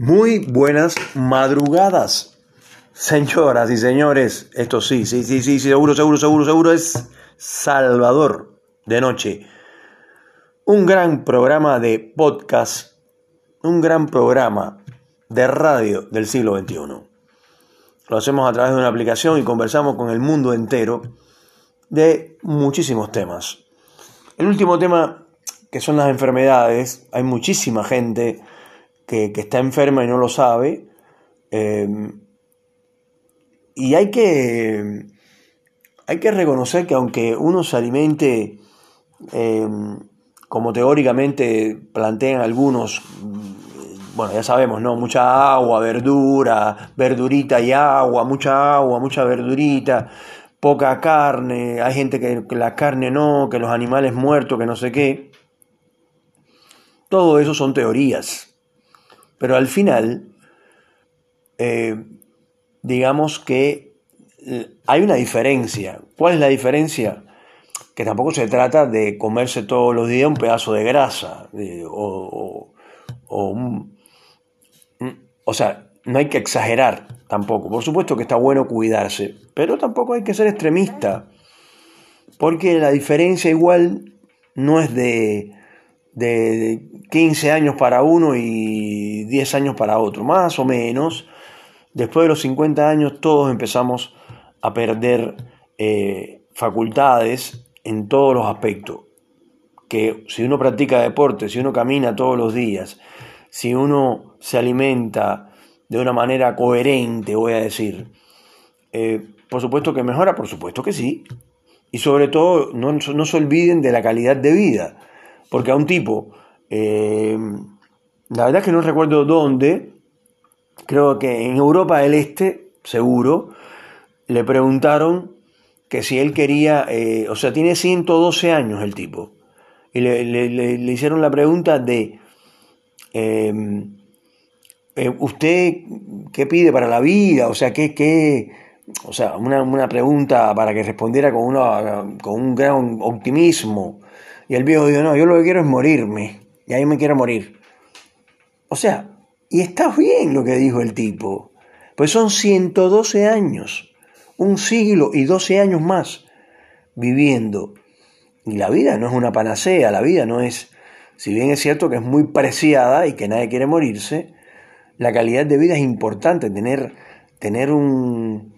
Muy buenas madrugadas, señoras y señores. Esto sí, sí, sí, sí, seguro, seguro, seguro, seguro es Salvador de noche. Un gran programa de podcast, un gran programa de radio del siglo XXI. Lo hacemos a través de una aplicación y conversamos con el mundo entero de muchísimos temas. El último tema, que son las enfermedades, hay muchísima gente que, está enferma y no lo sabe. Em, y hay que, hay que reconocer que aunque uno se alimente, em, como teóricamente plantean algunos, bueno, ya sabemos, ¿no? Mucha agua, verdura, verdurita y agua, mucha agua, mucha verdurita, poca carne, hay gente que, que la carne no, que los animales muertos, que no sé qué. Todo eso son teorías. Pero al final, eh, digamos que eh, hay una diferencia. ¿Cuál es la diferencia? Que tampoco se trata de comerse todos los días un pedazo de grasa o, o sea, no hay que exagerar tampoco. Por supuesto que está bueno cuidarse, pero tampoco hay que ser extremista, porque la diferencia igual no es de, de 15 años para uno y 10 años para otro, más o menos. Después de los 50 años todos empezamos a perder eh, facultades en todos los aspectos. Que si uno practica deporte, si uno camina todos los días, si uno se alimenta de una manera coherente, voy a decir, eh, por supuesto que mejora, por supuesto que sí. Y sobre todo, no, no se olviden de la calidad de vida porque a un tipo, eh, la verdad es que no recuerdo dónde, creo que en Europa del Este, seguro, le preguntaron que si él quería, eh, o sea, tiene 112 años el tipo, y le, hicieron la pregunta de, eh, ¿usted qué pide para la vida? O sea, ¿qué, qué, o sea, una, una, pregunta para que respondiera con, una, con un gran optimismo. Y el viejo dijo, no, yo lo que quiero es morirme. Y ahí me quiero morir. O sea, y está bien lo que dijo el tipo. Pues son 112 años, un siglo y 12 años más viviendo. Y la vida no es una panacea, la vida no es, si bien es cierto que es muy preciada y que nadie quiere morirse, la calidad de vida es importante, tener, tener un,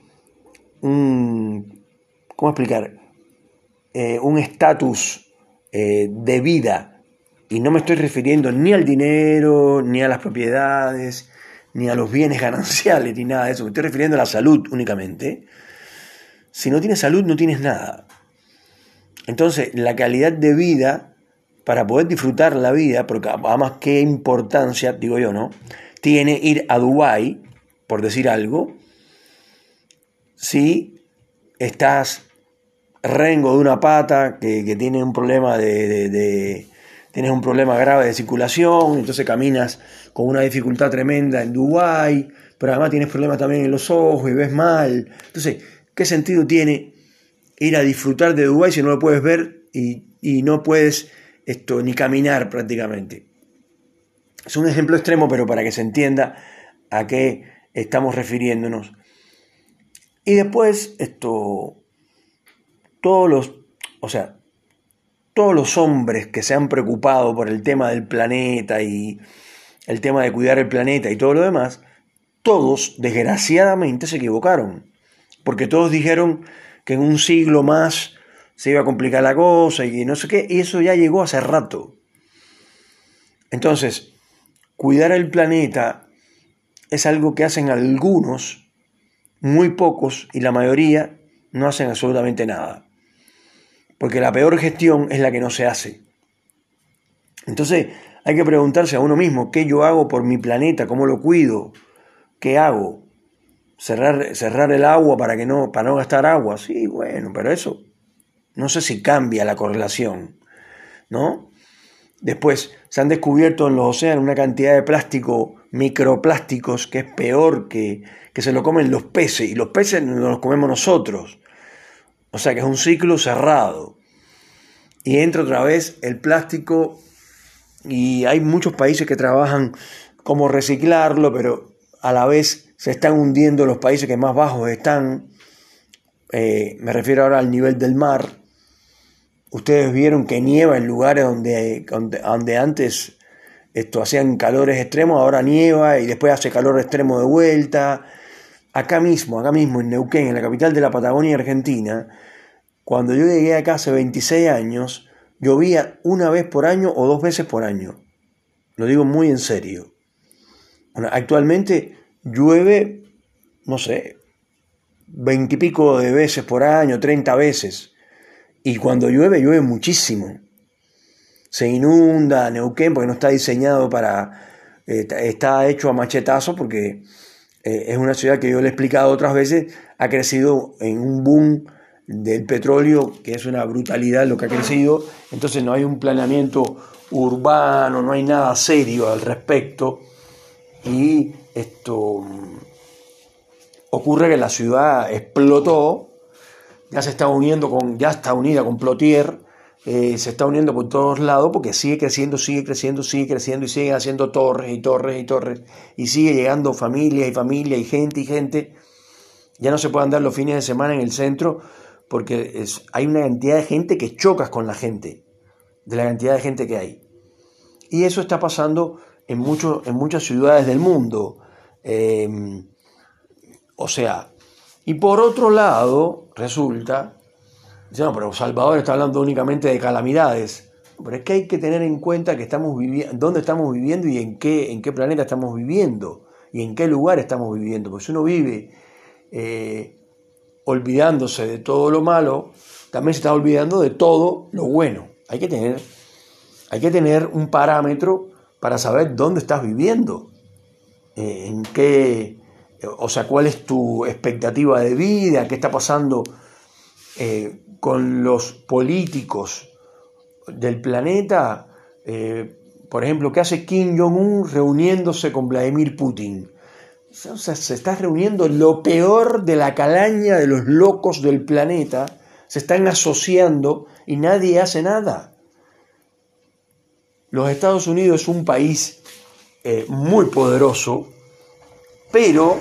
un, ¿cómo explicar? Eh, un estatus eh, de vida. Y no me estoy refiriendo ni al dinero, ni a las propiedades, ni a los bienes gananciales, ni nada de eso. Me estoy refiriendo a la salud únicamente. Si no tienes salud, no tienes nada. Entonces, la calidad de vida, para poder disfrutar la vida, porque además qué importancia, digo yo, ¿no? Tiene ir a Dubái, por decir algo, si estás rengo de una pata que, tiene un problema de, tienes un problema grave de circulación, entonces caminas con una dificultad tremenda en Dubái, pero además tienes problemas también en los ojos y ves mal. Entonces, ¿qué sentido tiene ir a disfrutar de Dubái si no lo puedes ver y, y no puedes esto ni caminar prácticamente? Es un ejemplo extremo, pero para que se entienda a qué estamos refiriéndonos. Y después, esto, todos los, o sea, todos los hombres que se han preocupado por el tema del planeta y el tema de cuidar el planeta y todo lo demás, todos desgraciadamente se equivocaron, porque todos dijeron que en un siglo más se iba a complicar la cosa y no sé qué, y eso ya llegó hace rato. Entonces, cuidar el planeta es algo que hacen algunos, muy pocos, y la mayoría no hacen absolutamente nada porque la peor gestión es la que no se hace. Entonces hay que preguntarse a uno mismo, ¿qué yo hago por mi planeta? ¿Cómo lo cuido? ¿Qué hago? Cerrar, cerrar el agua para, que no, para no gastar agua. Sí, bueno, pero eso no sé si cambia la correlación, ¿no? Después se han descubierto en los océanos una cantidad de plástico, microplásticos, que es peor que, que se lo comen los peces, y los peces no los comemos nosotros. O sea que es un ciclo cerrado. Y entra otra vez el plástico y hay muchos países que trabajan cómo reciclarlo, pero a la vez se están hundiendo los países que más bajos están. Eh, me refiero ahora al nivel del mar. Ustedes vieron que nieva en lugares donde, donde, antes esto, hacían calores extremos, ahora nieva y después hace calor extremo de vuelta. Acá mismo, acá mismo en Neuquén, en la capital de la Patagonia Argentina, cuando yo llegué acá hace 26 años, llovía una vez por año o dos veces por año. Lo digo muy en serio. actualmente llueve, no sé, veintipico de veces por año, treinta veces. Y cuando llueve, llueve muchísimo. Se inunda Neuquén porque no está diseñado para... Eh, está hecho a machetazo porque eh, es una ciudad que yo le he explicado otras veces, ha crecido en un boom del petróleo, que es una brutalidad lo que ha crecido, entonces no hay un planeamiento urbano, no hay nada serio al respecto, y esto ocurre que la ciudad explotó, ya se está uniendo con, ya está unida con Plotier, eh, se está uniendo por todos lados porque sigue creciendo, sigue creciendo, sigue creciendo y sigue haciendo torres y torres y torres y sigue llegando familia y familia y gente y gente. Ya no se pueden dar los fines de semana en el centro porque es, hay una cantidad de gente que chocas con la gente, de la cantidad de gente que hay. Y eso está pasando en, en muchas ciudades del mundo. Em, o sea, y por otro lado, resulta, no, pero Salvador está hablando únicamente de calamidades. Pero es que hay que tener en cuenta que estamos viviendo, dónde estamos viviendo y en qué, en qué planeta estamos viviendo y en qué lugar estamos viviendo. Porque si uno vive eh, olvidándose de todo lo malo, también se está olvidando de todo lo bueno. Hay que tener, hay que tener un parámetro para saber dónde estás viviendo, eh, en qué, o sea, cuál es tu expectativa de vida, qué está pasando eh, con los políticos del planeta. Eh, por ejemplo, ¿qué hace Kim Jong-un reuniéndose con Vladimir Putin? O sea, se está reuniendo lo peor de la calaña de los locos del planeta, se están asociando y nadie hace nada. Los Estados Unidos es un país eh, muy poderoso, pero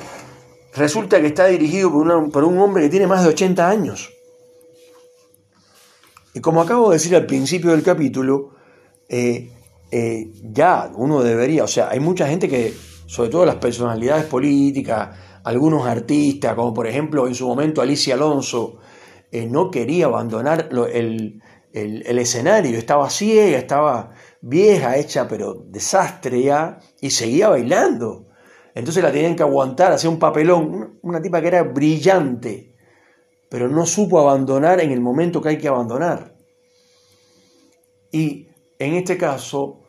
resulta que está dirigido por, por, un hombre que tiene más de 80 años. Y como acabo de decir al principio del capítulo, eh, eh, ya uno debería, o sea, hay mucha gente que sobre todo las personalidades políticas, algunos artistas, como por ejemplo en su momento Alicia Alonso, eh, no quería abandonar el, escenario, estaba ciega, estaba vieja, hecha, pero desastre ya, y seguía bailando. Entonces la tenían que aguantar, hacía un papelón, una tipa que era brillante, pero no supo abandonar en el momento que hay que abandonar. Y en este caso,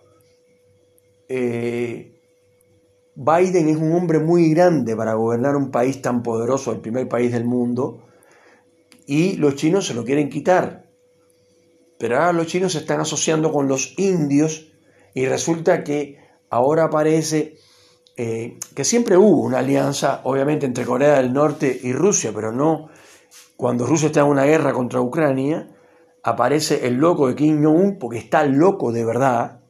eh, Biden es un hombre muy grande para gobernar un país tan poderoso, el primer país del mundo, y los chinos se lo quieren quitar. Pero ahora los chinos se están asociando con los indios y resulta que ahora parece eh, que siempre hubo una alianza, obviamente, entre Corea del Norte y Rusia, pero no cuando Rusia está en una guerra contra Ucrania, aparece el loco de Kim Jong-un porque está loco de verdad,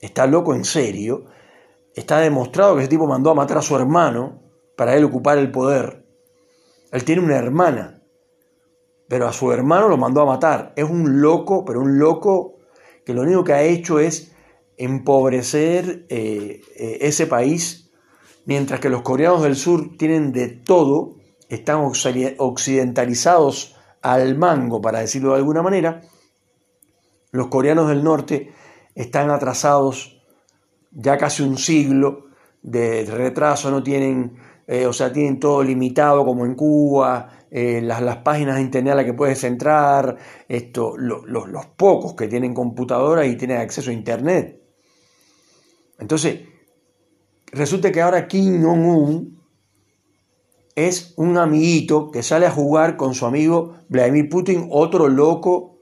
está loco en serio, Está demostrado que ese tipo mandó a matar a su hermano para él ocupar el poder. Él tiene una hermana, pero a su hermano lo mandó a matar. Es un loco, pero un loco que lo único que ha hecho es empobrecer eh, eh, ese país, mientras que los coreanos del sur tienen de todo, están occidentalizados al mango, para decirlo de alguna manera, los coreanos del norte están atrasados ya casi un siglo de retraso, no tienen, eh, o sea, tienen todo limitado como en Cuba, eh, las, páginas de internet a las que puedes entrar, esto, los pocos que tienen computadora y tienen acceso a internet. Entonces, resulta que ahora Kim Jong-un es un amiguito que sale a jugar con su amigo Vladimir Putin, otro loco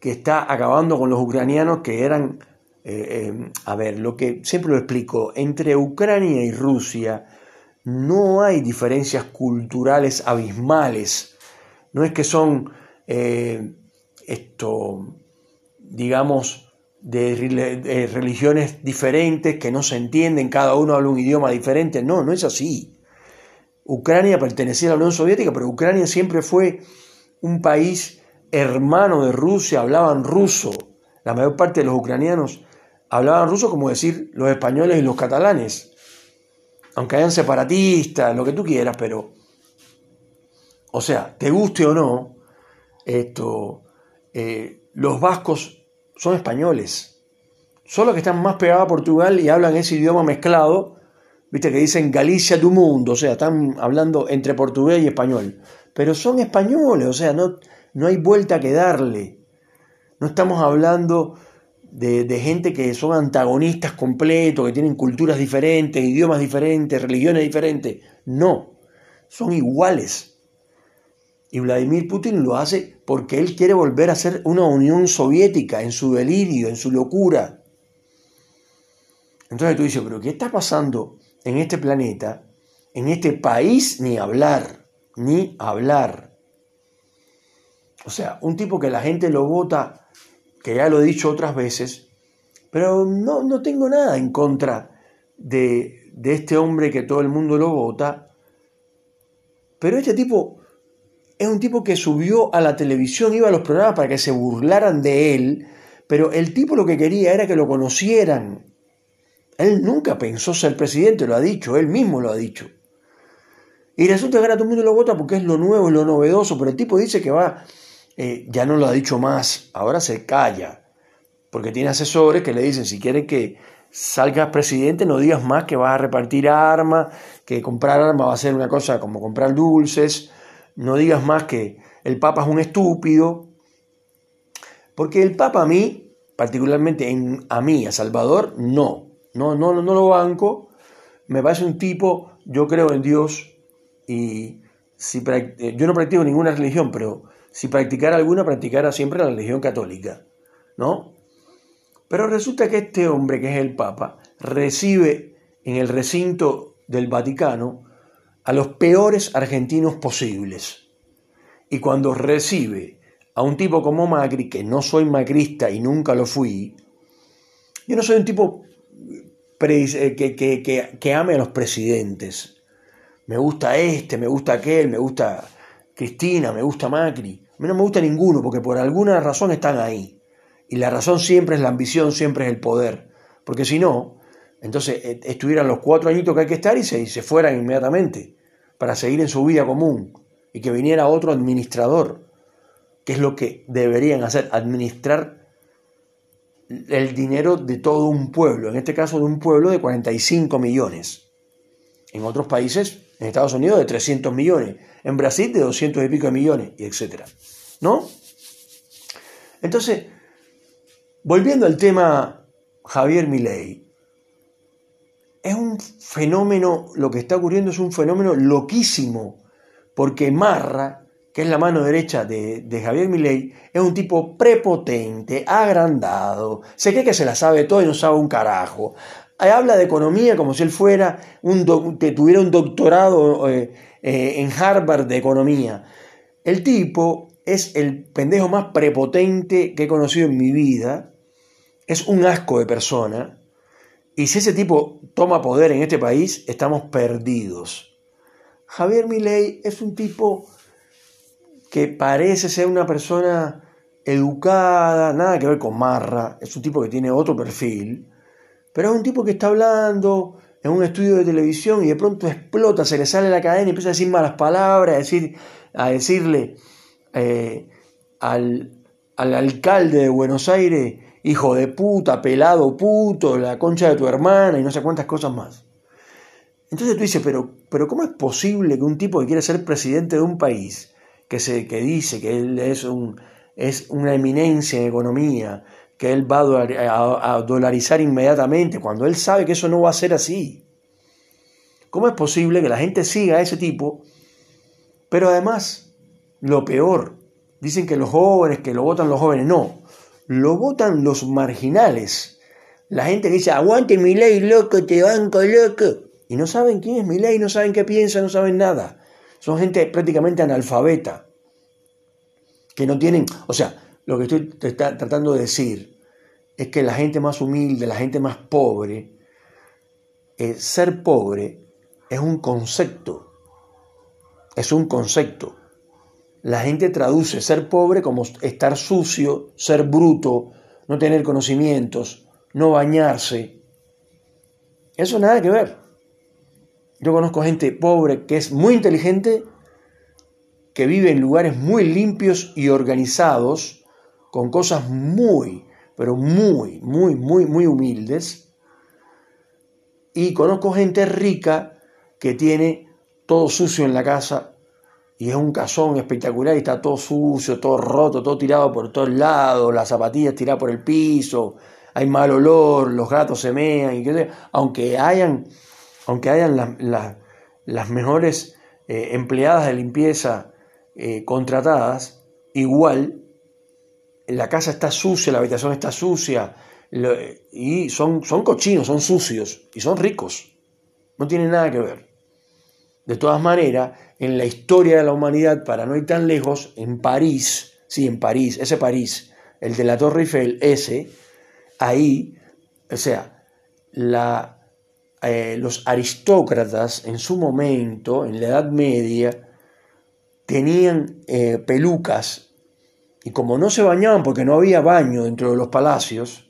que está acabando con los ucranianos que eran eh, eh, a ver, lo que siempre lo explico, entre Ucrania y Rusia no hay diferencias culturales abismales. No es que son, eh, esto, digamos, de, religiones diferentes que no se entienden, cada uno habla un idioma diferente. No, no es así. Ucrania pertenecía a la Unión Soviética, pero Ucrania siempre fue un país hermano de Rusia, hablaban ruso. La mayor parte de los ucranianos hablaban ruso como decir los españoles y los catalanes. Aunque hayan separatistas, lo que tú quieras, pero... O sea, te guste o no, esto, eh, los vascos son españoles. Solo que están más pegados a Portugal y hablan ese idioma mezclado, viste que dicen Galicia du mundo, o sea, están hablando entre portugués y español. Pero son españoles, o sea, no, no hay vuelta que darle. No estamos hablando de, de, gente que son antagonistas completos, que tienen culturas diferentes, idiomas diferentes, religiones diferentes. No, son iguales. Y Vladimir Putin lo hace porque él quiere volver a ser una Unión Soviética en su delirio, en su locura. Entonces tú dices, pero ¿qué está pasando en este planeta, en este país? Ni hablar, ni hablar. O sea, un tipo que la gente lo vota, que ya lo he dicho otras veces, pero no, no tengo nada en contra de, de este hombre que todo el mundo lo vota. Pero este tipo es un tipo que subió a la televisión, iba a los programas para que se burlaran de él, pero el tipo lo que quería era que lo conocieran. Él nunca pensó ser presidente, lo ha dicho, él mismo lo ha dicho. Y resulta que ahora todo el mundo lo vota porque es lo nuevo y lo novedoso, pero el tipo dice que va, eh, ya no lo ha dicho más, ahora se calla, porque tiene asesores que le dicen, si quieres que salgas presidente, no digas más que vas a repartir armas, que comprar armas va a ser una cosa como comprar dulces, no digas más que el Papa es un estúpido, porque el Papa a mí, particularmente en, a mí, a Salvador, no, no, no, no lo banco, me parece un tipo, yo creo en Dios y si, yo no practico ninguna religión, pero si practicara alguna, practicara siempre la religión católica, ¿no? Pero resulta que este hombre, que es el Papa, recibe en el recinto del Vaticano a los peores argentinos posibles. Y cuando recibe a un tipo como Macri, que no soy macrista y nunca lo fui, yo no soy un tipo eh, que, que, ame a los presidentes. Me gusta este, me gusta aquel, me gusta Cristina, me gusta Macri. A mí no me gusta ninguno porque por alguna razón están ahí. Y la razón siempre es la ambición, siempre es el poder. Porque si no, entonces eh, estuvieran los cuatro añitos que hay que estar y se, y se fueran inmediatamente para seguir en su vida común y que viniera otro administrador, que es lo que deberían hacer, administrar el dinero de todo un pueblo, en este caso de un pueblo de 45 millones. En otros países, en Estados Unidos, de 300 millones, en Brasil de 200 y pico de millones, etc. ¿No? Entonces, volviendo al tema Javier Milei, es un fenómeno, lo que está ocurriendo es un fenómeno loquísimo, porque Marra, que es la mano derecha de, Javier Milei, es un tipo prepotente, agrandado, se cree que se la sabe todo y no sabe un carajo. Habla de economía como si él fuera un que tuviera un doctorado eh, eh, en Harvard de economía. El tipo es el pendejo más prepotente que he conocido en mi vida. Es un asco de persona. Y si ese tipo toma poder en este país, estamos perdidos. Javier Milei es un tipo que parece ser una persona educada, nada que ver con Marra, es un tipo que tiene otro perfil, pero es un tipo que está hablando en un estudio de televisión y de pronto explota, se le sale la cadena y empieza a decir malas palabras, a, decir, a decirle eh, al, al alcalde de Buenos Aires hijo de puta, pelado puto, la concha de tu hermana y no sé cuántas cosas más. Entonces tú dices, pero, pero ¿cómo es posible que un tipo que quiere ser presidente de un país, que, se, que dice que él es, un, es una eminencia en economía, que él va a, a dolarizar inmediatamente, cuando él sabe que eso no va a ser así? ¿Cómo es posible que la gente siga a ese tipo? Pero además, lo peor, dicen que los jóvenes, que lo votan los jóvenes, no lo votan los marginales. La gente dice, aguante mi ley, loco, te banco, loco. Y no saben quién es mi ley, no saben qué piensa, no saben nada. Son gente prácticamente analfabeta. Que no tienen, o sea, lo que estoy tratando de decir es que la gente más humilde, la gente más pobre, eh, ser pobre es un concepto, es un concepto. La gente traduce ser pobre como estar sucio, ser bruto, no tener conocimientos, no bañarse. Eso nada que ver. Yo conozco gente pobre que es muy inteligente, que vive en lugares muy limpios y organizados, con cosas muy, pero muy, muy, muy, muy humildes. Y conozco gente rica que tiene todo sucio en la casa y es un cazón espectacular y está todo sucio, todo roto, todo tirado por todos lados, las zapatillas tiradas por el piso, hay mal olor, los gatos se mean, y qué aunque hayan, aunque hayan las mejores eh, empleadas de limpieza eh, contratadas, igual la casa está sucia, la habitación está sucia, y son, son cochinos, son sucios, y son ricos. No tienen nada que ver. De todas maneras, en la historia de la humanidad, para no ir tan lejos, en París, sí, en París, ese París, el de la Torre Eiffel, ese, ahí, o sea, la, eh, los aristócratas en su momento, en la Edad Media, tenían eh, pelucas y como no se bañaban porque no había baño dentro de los palacios,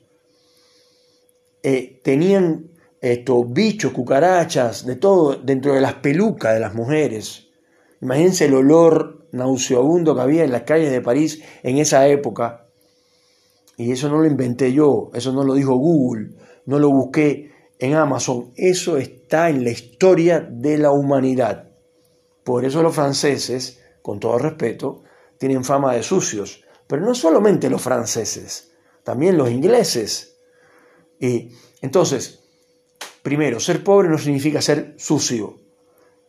eh, tenían estos bichos, cucarachas, de todo dentro de las pelucas de las mujeres. Imagínense el olor nauseabundo que había en las calles de París en esa época. Y eso no lo inventé yo, eso no lo dijo Google, no lo busqué en Amazon. Eso está en la historia de la humanidad. Por eso los franceses, con todo respeto, tienen fama de sucios. Pero no solamente los franceses, también los ingleses. Y entonces, primero, ser pobre no significa ser sucio.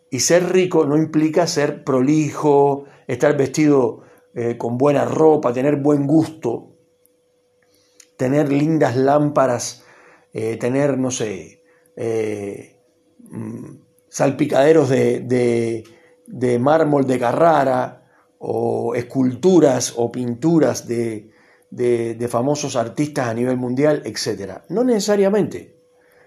Y ser rico no implica ser prolijo, estar vestido eh, con buena ropa, tener buen gusto, tener lindas lámparas, eh, tener, no sé, eh, mm, salpicaderos de, de mármol de Carrara, o esculturas o pinturas de, de, famosos artistas a nivel mundial, etc. No necesariamente.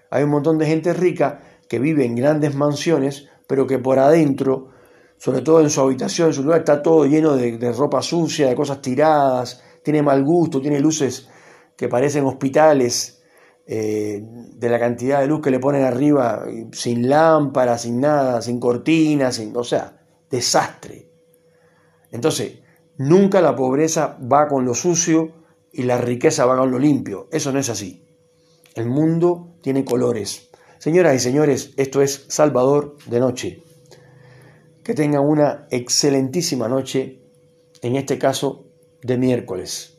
Hay un montón de gente rica que vive en grandes mansiones, pero que por adentro, sobre todo en su habitación, en su lugar, está todo lleno de, ropa sucia, de cosas tiradas, tiene mal gusto, tiene luces que parecen hospitales, eh, de la cantidad de luz que le ponen arriba, sin lámparas, sin nada, sin cortinas, sin, o sea, desastre. Entonces, nunca la pobreza va con lo sucio y la riqueza va con lo limpio. Eso no es así. El mundo tiene colores. Señoras y señores, esto es Salvador de Noche. Que tengan una excelentísima noche, en este caso de miércoles.